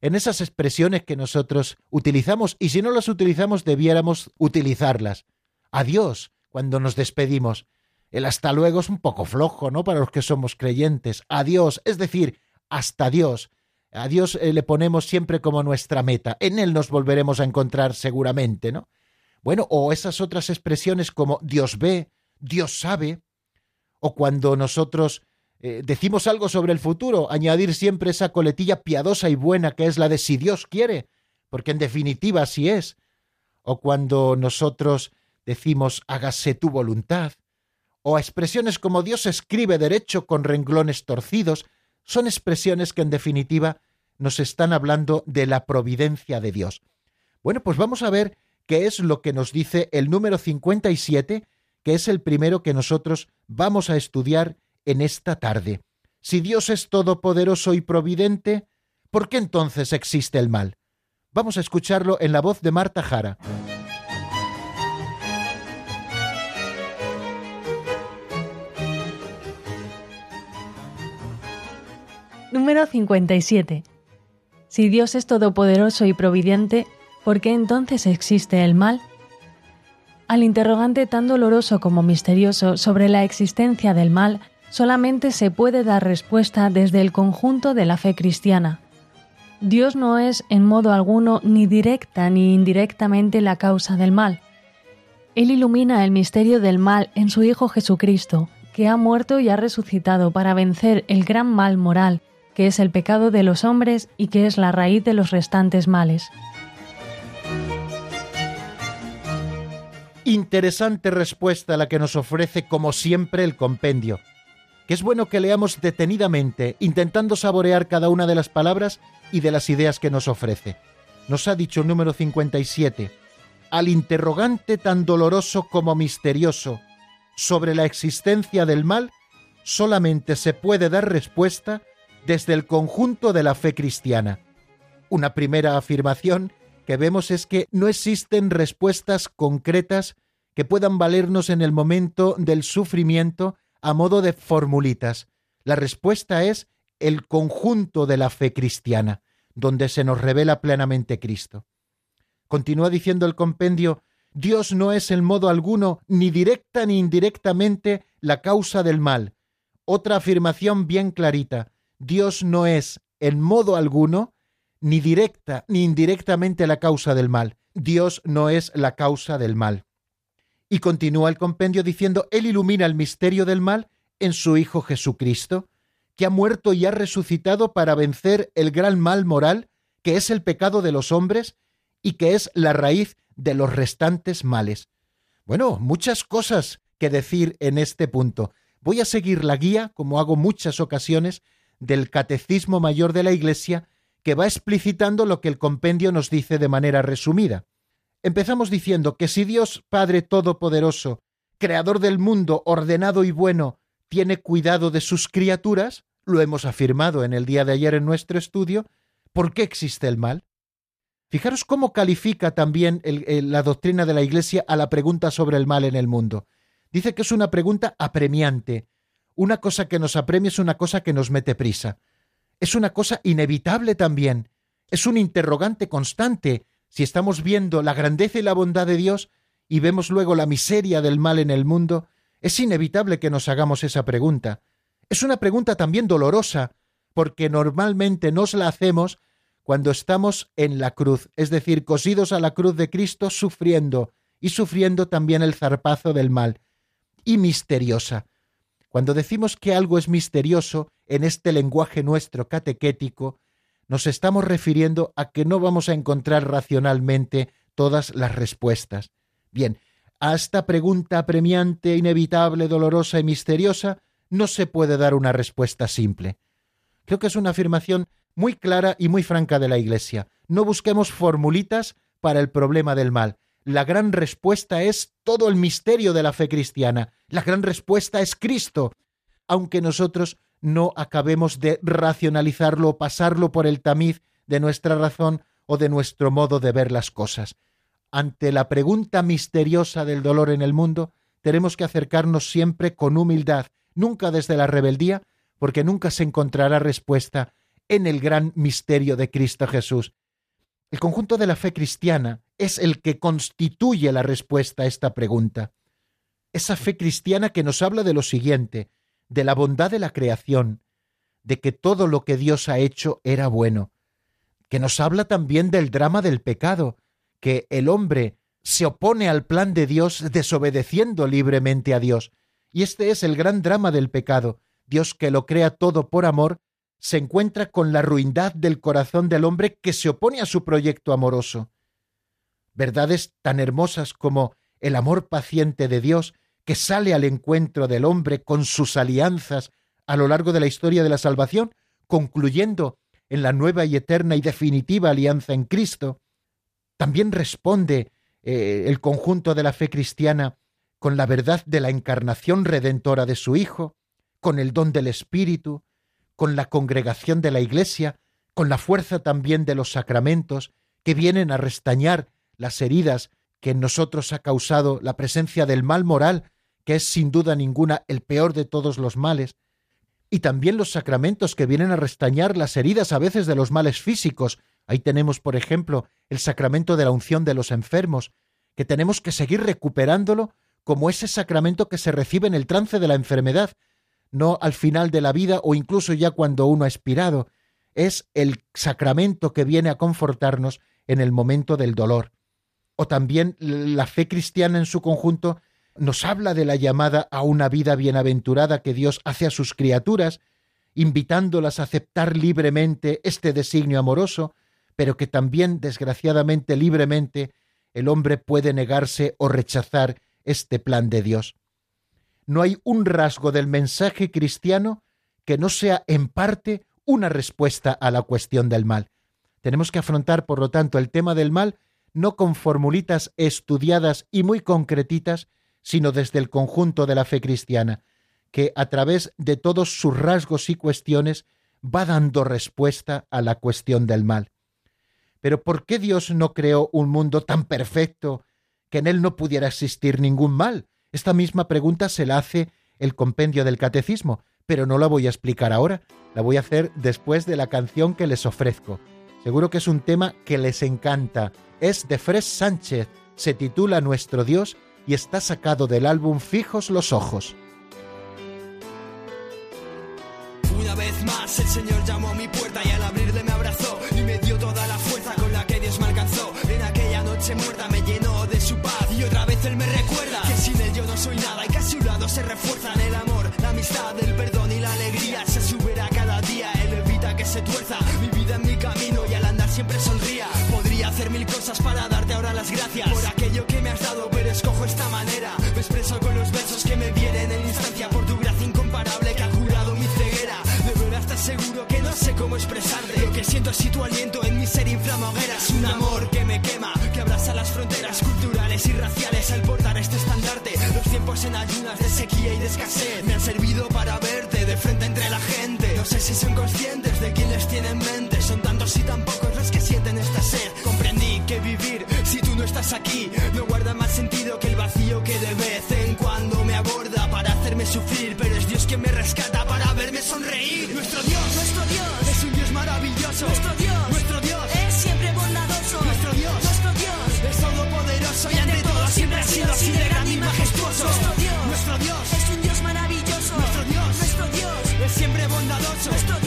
en esas expresiones que nosotros utilizamos y si no las utilizamos debiéramos utilizarlas. Adiós cuando nos despedimos. El hasta luego es un poco flojo, ¿no? Para los que somos creyentes. Adiós, es decir, hasta Dios. A Dios eh, le ponemos siempre como nuestra meta. En Él nos volveremos a encontrar seguramente, ¿no? Bueno, o esas otras expresiones como Dios ve, Dios sabe, o cuando nosotros eh, decimos algo sobre el futuro, añadir siempre esa coletilla piadosa y buena que es la de si Dios quiere, porque en definitiva así es, o cuando nosotros decimos hágase tu voluntad, o expresiones como Dios escribe derecho con renglones torcidos, son expresiones que en definitiva nos están hablando de la providencia de Dios. Bueno, pues vamos a ver qué es lo que nos dice el número 57 que es el primero que nosotros vamos a estudiar en esta tarde. Si Dios es todopoderoso y providente, ¿por qué entonces existe el mal? Vamos a escucharlo en la voz de Marta Jara. Número 57. Si Dios es todopoderoso y providente, ¿por qué entonces existe el mal? Al interrogante tan doloroso como misterioso sobre la existencia del mal, solamente se puede dar respuesta desde el conjunto de la fe cristiana. Dios no es en modo alguno ni directa ni indirectamente la causa del mal. Él ilumina el misterio del mal en su Hijo Jesucristo, que ha muerto y ha resucitado para vencer el gran mal moral, que es el pecado de los hombres y que es la raíz de los restantes males. Interesante respuesta la que nos ofrece como siempre el compendio, que es bueno que leamos detenidamente, intentando saborear cada una de las palabras y de las ideas que nos ofrece. Nos ha dicho el número 57, al interrogante tan doloroso como misterioso sobre la existencia del mal, solamente se puede dar respuesta desde el conjunto de la fe cristiana. Una primera afirmación que vemos es que no existen respuestas concretas que puedan valernos en el momento del sufrimiento a modo de formulitas. La respuesta es el conjunto de la fe cristiana, donde se nos revela plenamente Cristo. Continúa diciendo el compendio, Dios no es en modo alguno, ni directa ni indirectamente, la causa del mal. Otra afirmación bien clarita, Dios no es en modo alguno ni directa ni indirectamente la causa del mal. Dios no es la causa del mal. Y continúa el compendio diciendo, Él ilumina el misterio del mal en su Hijo Jesucristo, que ha muerto y ha resucitado para vencer el gran mal moral, que es el pecado de los hombres y que es la raíz de los restantes males. Bueno, muchas cosas que decir en este punto. Voy a seguir la guía, como hago muchas ocasiones, del Catecismo Mayor de la Iglesia, que va explicitando lo que el compendio nos dice de manera resumida. Empezamos diciendo que si Dios Padre Todopoderoso, Creador del mundo, ordenado y bueno, tiene cuidado de sus criaturas, lo hemos afirmado en el día de ayer en nuestro estudio, ¿por qué existe el mal? Fijaros cómo califica también la doctrina de la Iglesia a la pregunta sobre el mal en el mundo. Dice que es una pregunta apremiante. Una cosa que nos apremia es una cosa que nos mete prisa es una cosa inevitable también, es un interrogante constante. Si estamos viendo la grandeza y la bondad de Dios y vemos luego la miseria del mal en el mundo, es inevitable que nos hagamos esa pregunta. Es una pregunta también dolorosa, porque normalmente nos la hacemos cuando estamos en la cruz, es decir, cosidos a la cruz de Cristo, sufriendo, y sufriendo también el zarpazo del mal. Y misteriosa, cuando decimos que algo es misterioso en este lenguaje nuestro catequético, nos estamos refiriendo a que no vamos a encontrar racionalmente todas las respuestas. Bien, a esta pregunta apremiante, inevitable, dolorosa y misteriosa no se puede dar una respuesta simple. Creo que es una afirmación muy clara y muy franca de la Iglesia. No busquemos formulitas para el problema del mal, la gran respuesta es todo el misterio de la fe cristiana. La gran respuesta es Cristo, aunque nosotros no acabemos de racionalizarlo pasarlo por el tamiz de nuestra razón o de nuestro modo de ver las cosas. Ante la pregunta misteriosa del dolor en el mundo, tenemos que acercarnos siempre con humildad, nunca desde la rebeldía, porque nunca se encontrará respuesta en el gran misterio de Cristo Jesús. El conjunto de la fe cristiana es el que constituye la respuesta a esta pregunta. Esa fe cristiana que nos habla de lo siguiente, de la bondad de la creación, de que todo lo que Dios ha hecho era bueno, que nos habla también del drama del pecado, que el hombre se opone al plan de Dios desobedeciendo libremente a Dios. Y este es el gran drama del pecado, Dios que lo crea todo por amor se encuentra con la ruindad del corazón del hombre que se opone a su proyecto amoroso. Verdades tan hermosas como el amor paciente de Dios que sale al encuentro del hombre con sus alianzas a lo largo de la historia de la salvación, concluyendo en la nueva y eterna y definitiva alianza en Cristo, también responde eh, el conjunto de la fe cristiana con la verdad de la encarnación redentora de su Hijo, con el don del Espíritu, con la congregación de la Iglesia, con la fuerza también de los sacramentos que vienen a restañar las heridas que en nosotros ha causado la presencia del mal moral, que es sin duda ninguna el peor de todos los males, y también los sacramentos que vienen a restañar las heridas a veces de los males físicos. Ahí tenemos, por ejemplo, el sacramento de la unción de los enfermos, que tenemos que seguir recuperándolo como ese sacramento que se recibe en el trance de la enfermedad, no al final de la vida o incluso ya cuando uno ha expirado, es el sacramento que viene a confortarnos en el momento del dolor. O también la fe cristiana en su conjunto nos habla de la llamada a una vida bienaventurada que Dios hace a sus criaturas, invitándolas a aceptar libremente este designio amoroso, pero que también, desgraciadamente, libremente, el hombre puede negarse o rechazar este plan de Dios. No hay un rasgo del mensaje cristiano que no sea en parte una respuesta a la cuestión del mal. Tenemos que afrontar, por lo tanto, el tema del mal no con formulitas estudiadas y muy concretitas, sino desde el conjunto de la fe cristiana, que a través de todos sus rasgos y cuestiones va dando respuesta a la cuestión del mal. Pero ¿por qué Dios no creó un mundo tan perfecto que en él no pudiera existir ningún mal? Esta misma pregunta se la hace el compendio del catecismo, pero no la voy a explicar ahora, la voy a hacer después de la canción que les ofrezco. Seguro que es un tema que les encanta. Es de Fres Sánchez, se titula Nuestro Dios y está sacado del álbum Fijos los Ojos. Una vez más el Señor llamó a mi puerta y al abrirle me abrazó y me dio toda la fuerza con la que Dios me alcanzó. En aquella noche muerta me llenó de su paz y otra vez Él me recuerda que sin Él yo no soy nada y que a su lado se refuerzan el amor, la amistad, el perdón y la alegría. Se subirá cada día, Él evita que se tuerza mi vida en mi camino y al andar siempre sonría. Podría hacer mil cosas para darte ahora las gracias por aquello que me has dado, esta manera. Me expreso con los versos que me vienen en instancia por tu gracia incomparable que ha curado mi ceguera. De verdad estás seguro que no sé cómo expresarte. Lo que siento así tu aliento en mi ser inflama hogueras. Un amor que me quema, que abraza las fronteras culturales y raciales al portar este estandarte. Los tiempos en ayunas de sequía y de escasez me han servido para verte de frente entre la gente. No sé si son conscientes de quién les tiene en mente. Son tantos y tan pocos los que sienten esta sed. Que vivir si tú no estás aquí no guarda más sentido que el vacío que de vez en cuando me aborda para hacerme sufrir. Pero es Dios quien me rescata para verme sonreír. Nuestro Dios, nuestro Dios es un Dios maravilloso. Nuestro Dios, nuestro Dios es siempre bondadoso. Nuestro Dios, nuestro Dios es todopoderoso y ante todo siempre ha sido así de grande y majestuoso. Nuestro Dios, nuestro Dios es un Dios maravilloso. Nuestro Dios, nuestro Dios es siempre bondadoso. Nuestro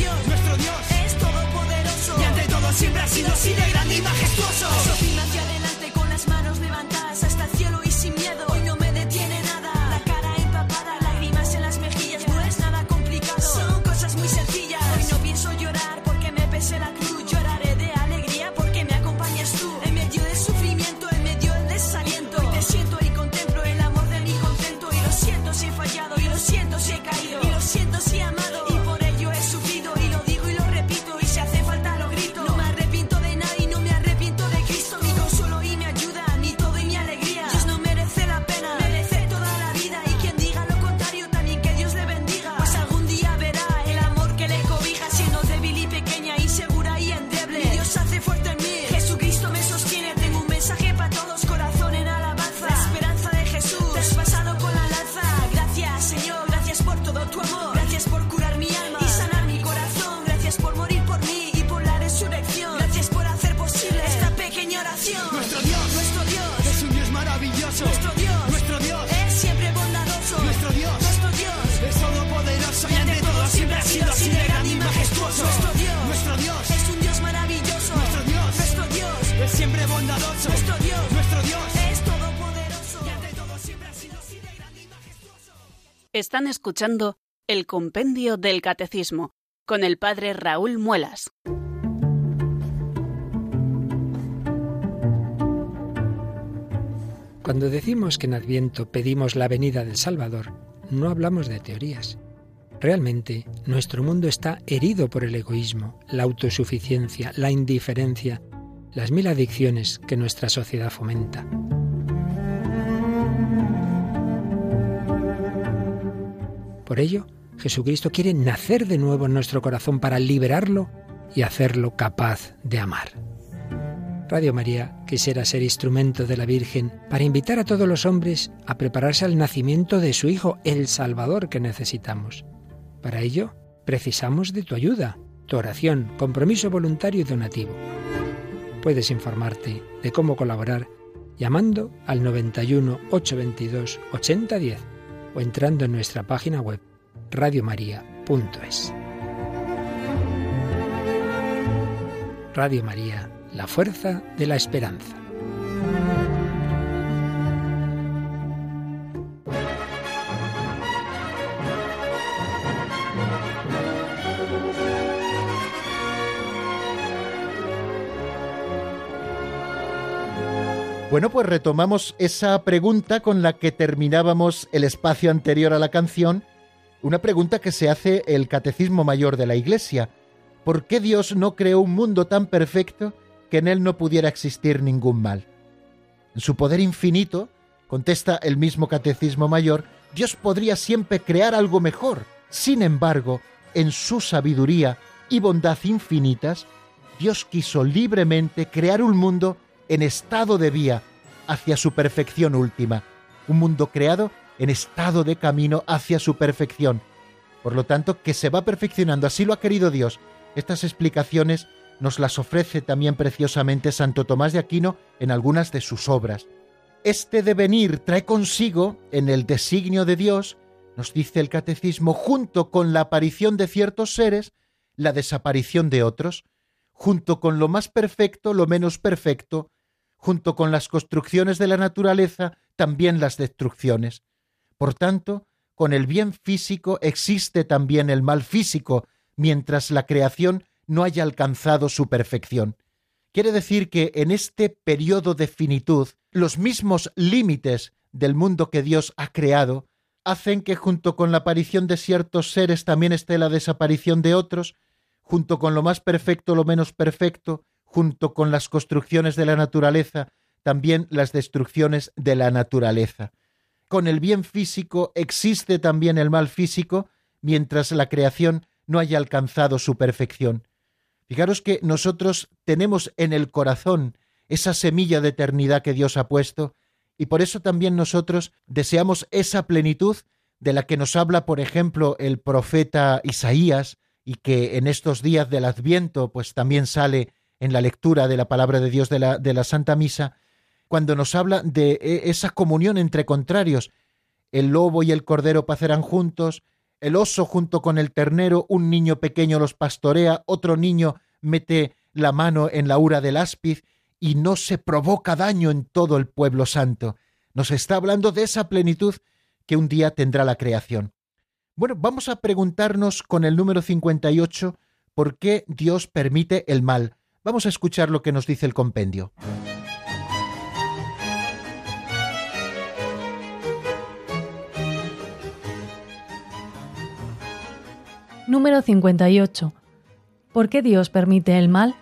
Están escuchando el Compendio del Catecismo con el Padre Raúl Muelas. Cuando decimos que en Adviento pedimos la venida del Salvador, no hablamos de teorías. Realmente, nuestro mundo está herido por el egoísmo, la autosuficiencia, la indiferencia, las mil adicciones que nuestra sociedad fomenta. Por ello, Jesucristo quiere nacer de nuevo en nuestro corazón para liberarlo y hacerlo capaz de amar. Radio María quisiera ser instrumento de la Virgen para invitar a todos los hombres a prepararse al nacimiento de su Hijo, el Salvador que necesitamos. Para ello, precisamos de tu ayuda, tu oración, compromiso voluntario y donativo. Puedes informarte de cómo colaborar llamando al 91 822 8010 o entrando en nuestra página web radiomaria.es. Radio María, la fuerza de la esperanza. Bueno, pues retomamos esa pregunta con la que terminábamos el espacio anterior a la canción, una pregunta que se hace el Catecismo Mayor de la Iglesia. ¿Por qué Dios no creó un mundo tan perfecto que en él no pudiera existir ningún mal? En su poder infinito, contesta el mismo Catecismo Mayor, Dios podría siempre crear algo mejor. Sin embargo, en su sabiduría y bondad infinitas, Dios quiso libremente crear un mundo en estado de vía hacia su perfección última, un mundo creado en estado de camino hacia su perfección. Por lo tanto, que se va perfeccionando, así lo ha querido Dios. Estas explicaciones nos las ofrece también preciosamente Santo Tomás de Aquino en algunas de sus obras. Este devenir trae consigo, en el designio de Dios, nos dice el catecismo, junto con la aparición de ciertos seres, la desaparición de otros, junto con lo más perfecto, lo menos perfecto, junto con las construcciones de la naturaleza, también las destrucciones. Por tanto, con el bien físico existe también el mal físico, mientras la creación no haya alcanzado su perfección. Quiere decir que en este periodo de finitud, los mismos límites del mundo que Dios ha creado hacen que junto con la aparición de ciertos seres también esté la desaparición de otros, junto con lo más perfecto, lo menos perfecto, junto con las construcciones de la naturaleza, también las destrucciones de la naturaleza. Con el bien físico existe también el mal físico, mientras la creación no haya alcanzado su perfección. Fijaros que nosotros tenemos en el corazón esa semilla de eternidad que Dios ha puesto, y por eso también nosotros deseamos esa plenitud de la que nos habla, por ejemplo, el profeta Isaías, y que en estos días del Adviento, pues también sale en la lectura de la palabra de Dios de la, de la Santa Misa, cuando nos habla de e, esa comunión entre contrarios. El lobo y el cordero pacerán juntos, el oso junto con el ternero, un niño pequeño los pastorea, otro niño mete la mano en la ura del áspiz y no se provoca daño en todo el pueblo santo. Nos está hablando de esa plenitud que un día tendrá la creación. Bueno, vamos a preguntarnos con el número 58 por qué Dios permite el mal. Vamos a escuchar lo que nos dice el compendio. Número 58. ¿Por qué Dios permite el mal?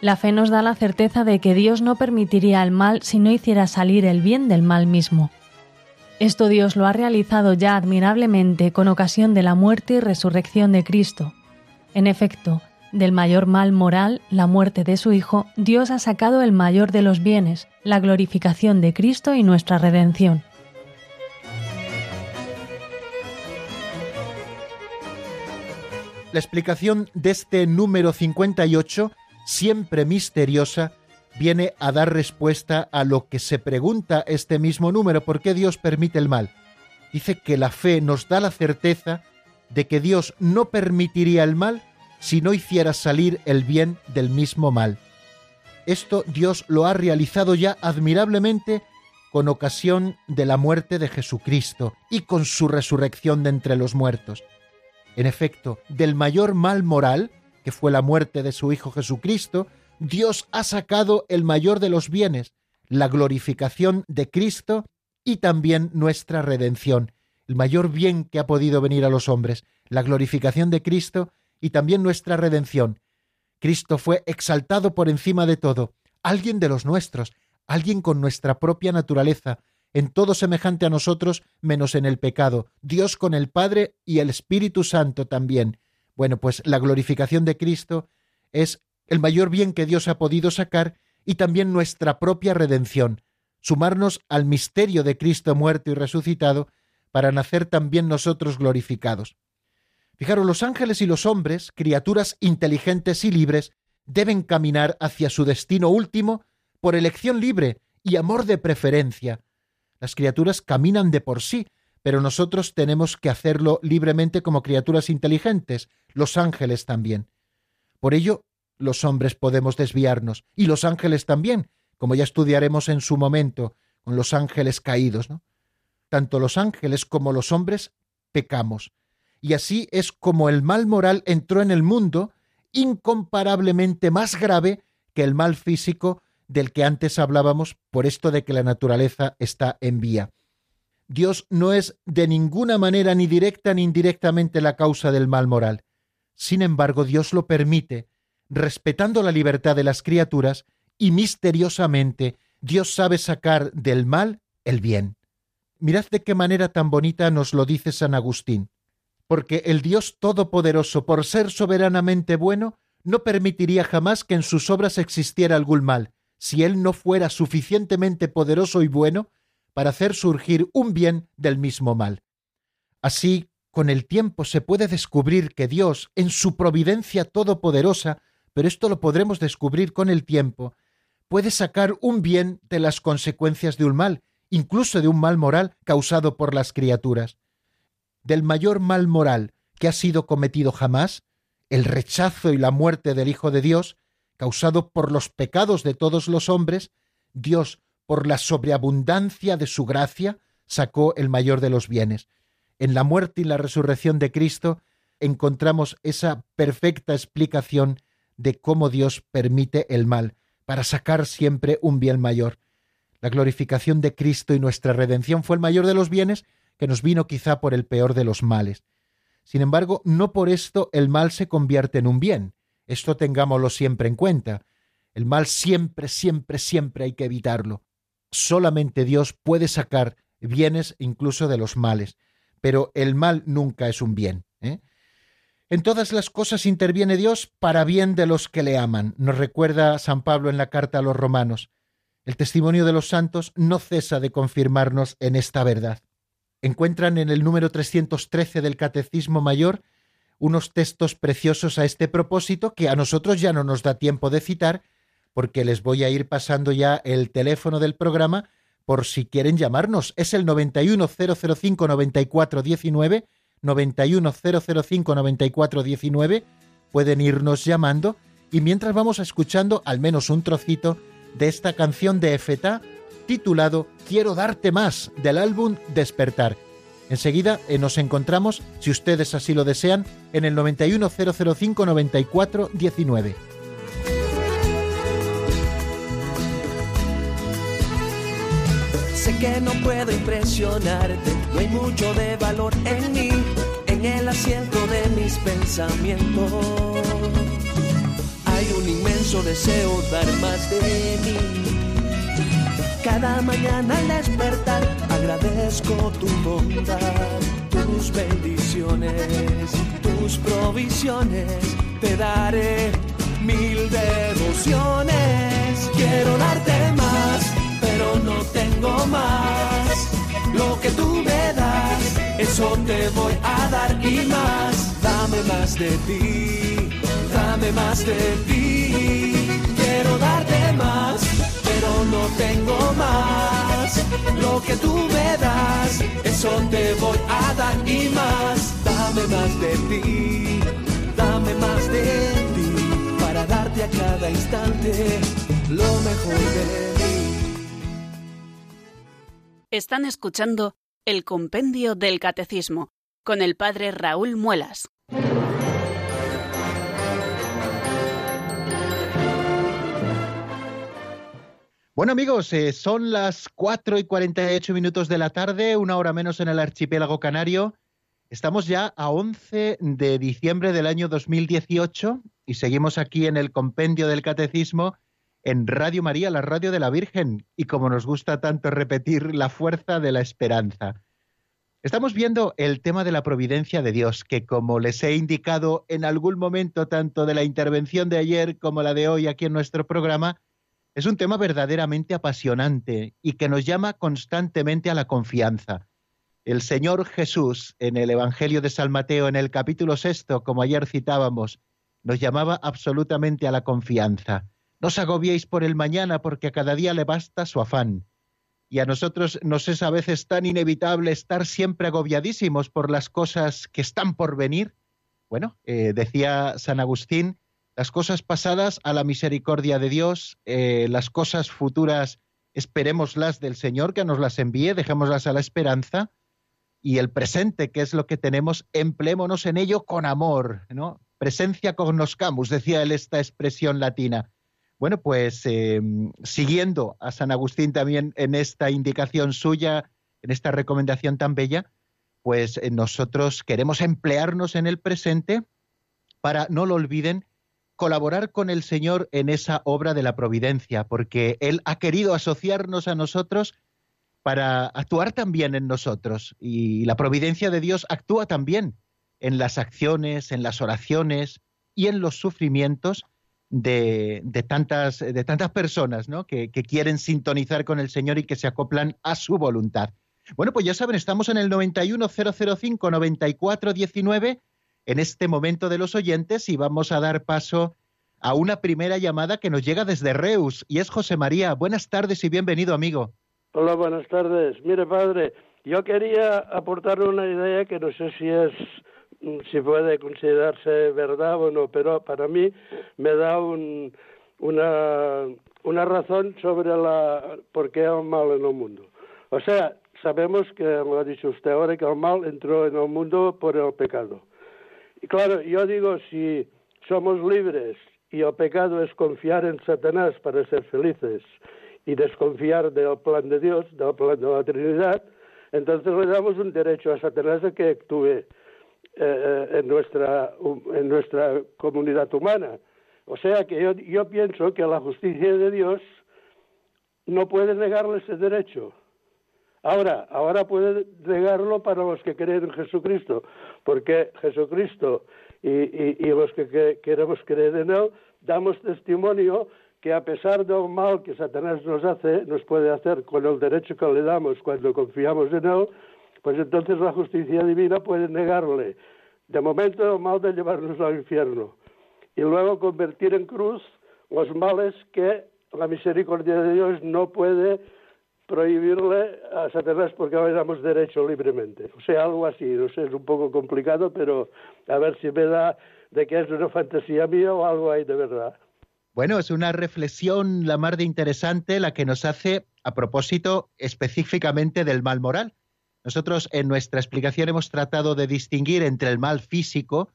La fe nos da la certeza de que Dios no permitiría el mal si no hiciera salir el bien del mal mismo. Esto Dios lo ha realizado ya admirablemente con ocasión de la muerte y resurrección de Cristo. En efecto, del mayor mal moral, la muerte de su Hijo, Dios ha sacado el mayor de los bienes, la glorificación de Cristo y nuestra redención. La explicación de este número 58, siempre misteriosa, viene a dar respuesta a lo que se pregunta este mismo número, ¿por qué Dios permite el mal? Dice que la fe nos da la certeza de que Dios no permitiría el mal si no hiciera salir el bien del mismo mal. Esto Dios lo ha realizado ya admirablemente con ocasión de la muerte de Jesucristo y con su resurrección de entre los muertos. En efecto, del mayor mal moral, que fue la muerte de su Hijo Jesucristo, Dios ha sacado el mayor de los bienes, la glorificación de Cristo y también nuestra redención, el mayor bien que ha podido venir a los hombres, la glorificación de Cristo y también nuestra redención. Cristo fue exaltado por encima de todo, alguien de los nuestros, alguien con nuestra propia naturaleza, en todo semejante a nosotros menos en el pecado, Dios con el Padre y el Espíritu Santo también. Bueno, pues la glorificación de Cristo es el mayor bien que Dios ha podido sacar y también nuestra propia redención, sumarnos al misterio de Cristo muerto y resucitado para nacer también nosotros glorificados. Fijaros, los ángeles y los hombres, criaturas inteligentes y libres, deben caminar hacia su destino último por elección libre y amor de preferencia. Las criaturas caminan de por sí, pero nosotros tenemos que hacerlo libremente como criaturas inteligentes, los ángeles también. Por ello, los hombres podemos desviarnos, y los ángeles también, como ya estudiaremos en su momento, con los ángeles caídos, ¿no? Tanto los ángeles como los hombres pecamos, y así es como el mal moral entró en el mundo incomparablemente más grave que el mal físico del que antes hablábamos por esto de que la naturaleza está en vía. Dios no es de ninguna manera ni directa ni indirectamente la causa del mal moral. Sin embargo, Dios lo permite, respetando la libertad de las criaturas, y misteriosamente Dios sabe sacar del mal el bien. Mirad de qué manera tan bonita nos lo dice San Agustín. Porque el Dios Todopoderoso, por ser soberanamente bueno, no permitiría jamás que en sus obras existiera algún mal, si Él no fuera suficientemente poderoso y bueno para hacer surgir un bien del mismo mal. Así, con el tiempo se puede descubrir que Dios, en su providencia todopoderosa, pero esto lo podremos descubrir con el tiempo, puede sacar un bien de las consecuencias de un mal, incluso de un mal moral causado por las criaturas. Del mayor mal moral que ha sido cometido jamás, el rechazo y la muerte del Hijo de Dios, causado por los pecados de todos los hombres, Dios, por la sobreabundancia de su gracia, sacó el mayor de los bienes. En la muerte y la resurrección de Cristo encontramos esa perfecta explicación de cómo Dios permite el mal, para sacar siempre un bien mayor. La glorificación de Cristo y nuestra redención fue el mayor de los bienes que nos vino quizá por el peor de los males. Sin embargo, no por esto el mal se convierte en un bien. Esto tengámoslo siempre en cuenta. El mal siempre, siempre, siempre hay que evitarlo. Solamente Dios puede sacar bienes incluso de los males, pero el mal nunca es un bien. ¿eh? En todas las cosas interviene Dios para bien de los que le aman, nos recuerda San Pablo en la carta a los romanos. El testimonio de los santos no cesa de confirmarnos en esta verdad. Encuentran en el número 313 del Catecismo Mayor unos textos preciosos a este propósito que a nosotros ya no nos da tiempo de citar, porque les voy a ir pasando ya el teléfono del programa por si quieren llamarnos. Es el 910059419, 910059419. Pueden irnos llamando y mientras vamos escuchando al menos un trocito de esta canción de Efetá titulado Quiero darte más del álbum Despertar. Enseguida eh, nos encontramos, si ustedes así lo desean, en el 910059419. Sé que no puedo impresionarte, no hay mucho de valor en mí, en el asiento de mis pensamientos hay un inmenso deseo dar más de mí. Cada mañana al despertar agradezco tu bondad, tus bendiciones, tus provisiones. Te daré mil devociones. Quiero darte más, pero no tengo más. Lo que tú me das, eso te voy a dar y más. Dame más de ti dame más de ti. Quiero darte más, pero no tengo más. Lo que tú me das, eso te voy a dar y más. Dame más de ti, dame más de ti, para darte a cada instante lo mejor de mí. Están escuchando el Compendio del Catecismo con el Padre Raúl Muelas. Bueno amigos, eh, son las 4 y 48 minutos de la tarde, una hora menos en el archipiélago canario. Estamos ya a 11 de diciembre del año 2018 y seguimos aquí en el compendio del catecismo en Radio María, la radio de la Virgen, y como nos gusta tanto repetir, la fuerza de la esperanza. Estamos viendo el tema de la providencia de Dios, que como les he indicado en algún momento, tanto de la intervención de ayer como la de hoy aquí en nuestro programa, es un tema verdaderamente apasionante y que nos llama constantemente a la confianza. El Señor Jesús, en el Evangelio de San Mateo, en el capítulo sexto, como ayer citábamos, nos llamaba absolutamente a la confianza. No os agobiéis por el mañana, porque a cada día le basta su afán. Y a nosotros nos es a veces tan inevitable estar siempre agobiadísimos por las cosas que están por venir. Bueno, eh, decía San Agustín, las cosas pasadas a la misericordia de Dios, eh, las cosas futuras esperémoslas del Señor, que nos las envíe, dejémoslas a la esperanza, y el presente, que es lo que tenemos, emplémonos en ello con amor, ¿no? Presencia cognoscamus, decía él esta expresión latina. Bueno, pues eh, siguiendo a San Agustín también en esta indicación suya, en esta recomendación tan bella, pues eh, nosotros queremos emplearnos en el presente para, no lo olviden, colaborar con el Señor en esa obra de la providencia, porque Él ha querido asociarnos a nosotros para actuar también en nosotros. Y la providencia de Dios actúa también en las acciones, en las oraciones y en los sufrimientos de, tantas, de tantas personas ¿no? que, que quieren sintonizar con el Señor y que se acoplan a su voluntad. Bueno, pues ya saben, estamos en el 91005-9419 en este momento de los oyentes y vamos a dar paso a una primera llamada que nos llega desde Reus y es José María. Buenas tardes y bienvenido, amigo. Hola, buenas tardes. Mire, padre, yo quería aportar una idea que no sé si es si puede considerarse verdad o no, pero para mí me da un, una, una razón sobre la por qué hay mal en el mundo. O sea, sabemos que, lo ha dicho usted ahora, que el mal entró en el mundo por el pecado. Y claro, yo digo, si somos libres y el pecado es confiar en Satanás para ser felices y desconfiar del plan de Dios, del plan de la Trinidad, entonces le damos un derecho a Satanás a que actúe eh, eh, en, nuestra, en nuestra comunidad humana. O sea que yo, yo pienso que la justicia de Dios no puede negarle ese derecho. Ahora, ahora puede negarlo para los que creen en Jesucristo, porque Jesucristo y, los que, queremos creer en Él damos testimonio que a pesar del mal que Satanás nos hace, nos puede hacer con el derecho que le damos cuando confiamos en Él, pues entonces la justicia divina puede negarle, de momento el mal de llevarnos al infierno, y luego convertir en cruz los males que la misericordia de Dios no puede prohibirle a Satanás porque le damos derecho libremente. O sea, algo así, no sé, es un poco complicado, pero a ver si me da de que es una fantasía mía o algo hay de verdad. Bueno, es una reflexión la más de interesante la que nos hace a propósito específicamente del mal moral. Nosotros en nuestra explicación hemos tratado de distinguir entre el mal físico,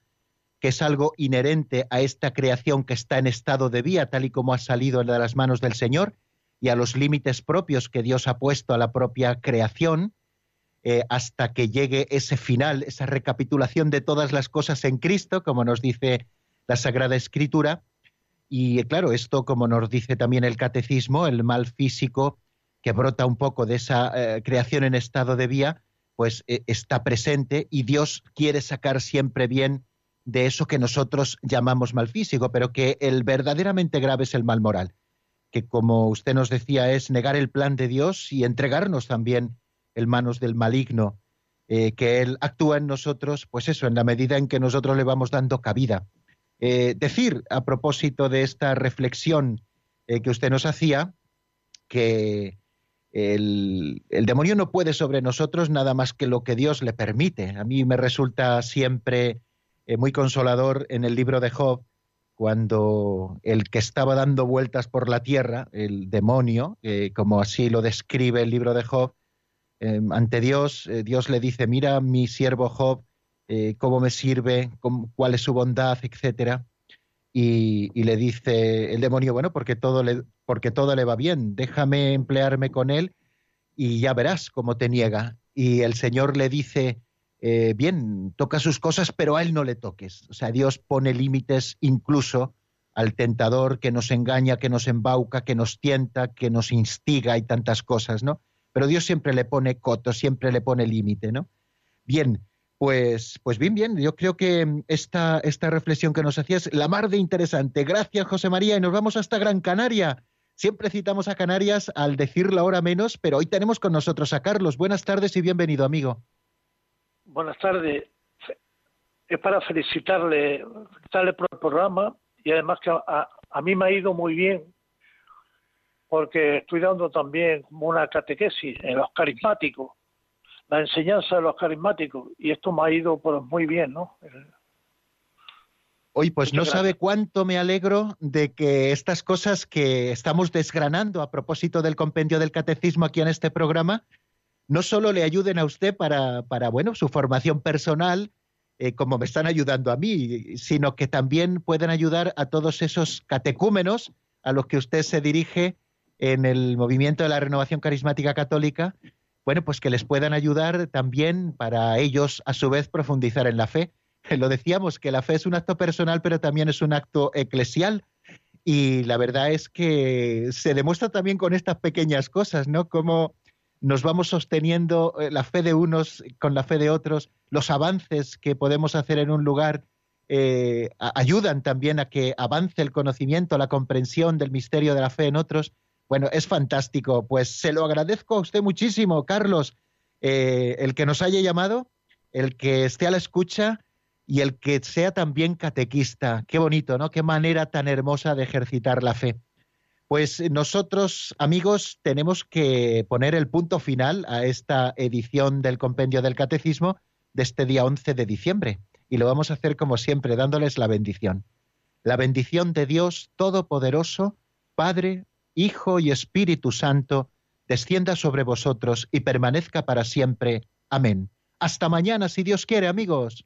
que es algo inherente a esta creación que está en estado de vía, tal y como ha salido de las manos del Señor, y a los límites propios que Dios ha puesto a la propia creación, eh, hasta que llegue ese final, esa recapitulación de todas las cosas en Cristo, como nos dice la Sagrada Escritura. Y eh, claro, esto, como nos dice también el catecismo, el mal físico que brota un poco de esa eh, creación en estado de vía, pues está presente y Dios quiere sacar siempre bien de eso que nosotros llamamos mal físico, pero que el verdaderamente grave es el mal moral que como usted nos decía es negar el plan de Dios y entregarnos también en manos del maligno, eh, que Él actúa en nosotros, pues eso, en la medida en que nosotros le vamos dando cabida. Eh, decir, a propósito de esta reflexión eh, que usted nos hacía, que el, el, demonio no puede sobre nosotros nada más que lo que Dios le permite. A mí me resulta siempre muy consolador en el libro de Job cuando el que estaba dando vueltas por la tierra, el demonio, eh, como así lo describe el libro de Job, eh, ante Dios, eh, Dios le dice, mira mi siervo Job, cómo me sirve, cuál es su bondad, etcétera. Y, le dice el demonio, bueno, porque todo, porque todo le va bien, déjame emplearme con él y ya verás cómo te niega. Y el Señor le dice, eh, bien, toca sus cosas, pero a él no le toques. O sea, Dios pone límites incluso al tentador que nos engaña, que nos embauca, que nos tienta, que nos instiga y tantas cosas, ¿no? Pero Dios siempre le pone coto, siempre le pone límite, ¿no? Bien, pues, pues bien, bien, yo creo que esta, esta reflexión que nos hacías la mar de interesante. Gracias, José María, y nos vamos hasta Gran Canaria. Siempre citamos a Canarias al decir la hora menos, pero hoy tenemos con nosotros a Carlos. Buenas tardes y bienvenido, amigo buenas tardes. Es para felicitarle, felicitarle por el programa y además que a, a, mí me ha ido muy bien porque estoy dando también como una catequesis en los carismáticos, la enseñanza de los carismáticos y esto me ha ido pues, muy bien, ¿no? Hoy, pues no sabe cuánto me alegro de que estas cosas que estamos desgranando a propósito del compendio del catecismo aquí en este programa, no solo le ayuden a usted para, para bueno, su formación personal, eh, como me están ayudando a mí, sino que también pueden ayudar a todos esos catecúmenos, a los que usted se dirige en el movimiento de la renovación carismática católica, bueno, pues que les puedan ayudar también para ellos a su vez profundizar en la fe. [laughs] Lo decíamos que la fe es un acto personal, pero también es un acto eclesial. Y la verdad es que se demuestra también con estas pequeñas cosas, ¿no? Cómo nos vamos sosteniendo eh, la fe de unos con la fe de otros, los avances que podemos hacer en un lugar eh, ayudan también a que avance el conocimiento, la comprensión del misterio de la fe en otros. Bueno, es fantástico. Pues se lo agradezco a usted muchísimo, Carlos, eh, el que nos haya llamado, el que esté a la escucha y el que sea también catequista. Qué bonito, ¿no? Qué manera tan hermosa de ejercitar la fe. Pues nosotros, amigos, tenemos que poner el punto final a esta edición del Compendio del Catecismo de este día 11 de diciembre. Y lo vamos a hacer como siempre, dándoles la bendición. La bendición de Dios Todopoderoso, Padre, Hijo y Espíritu Santo, descienda sobre vosotros y permanezca para siempre. Amén. Hasta mañana, si Dios quiere, amigos.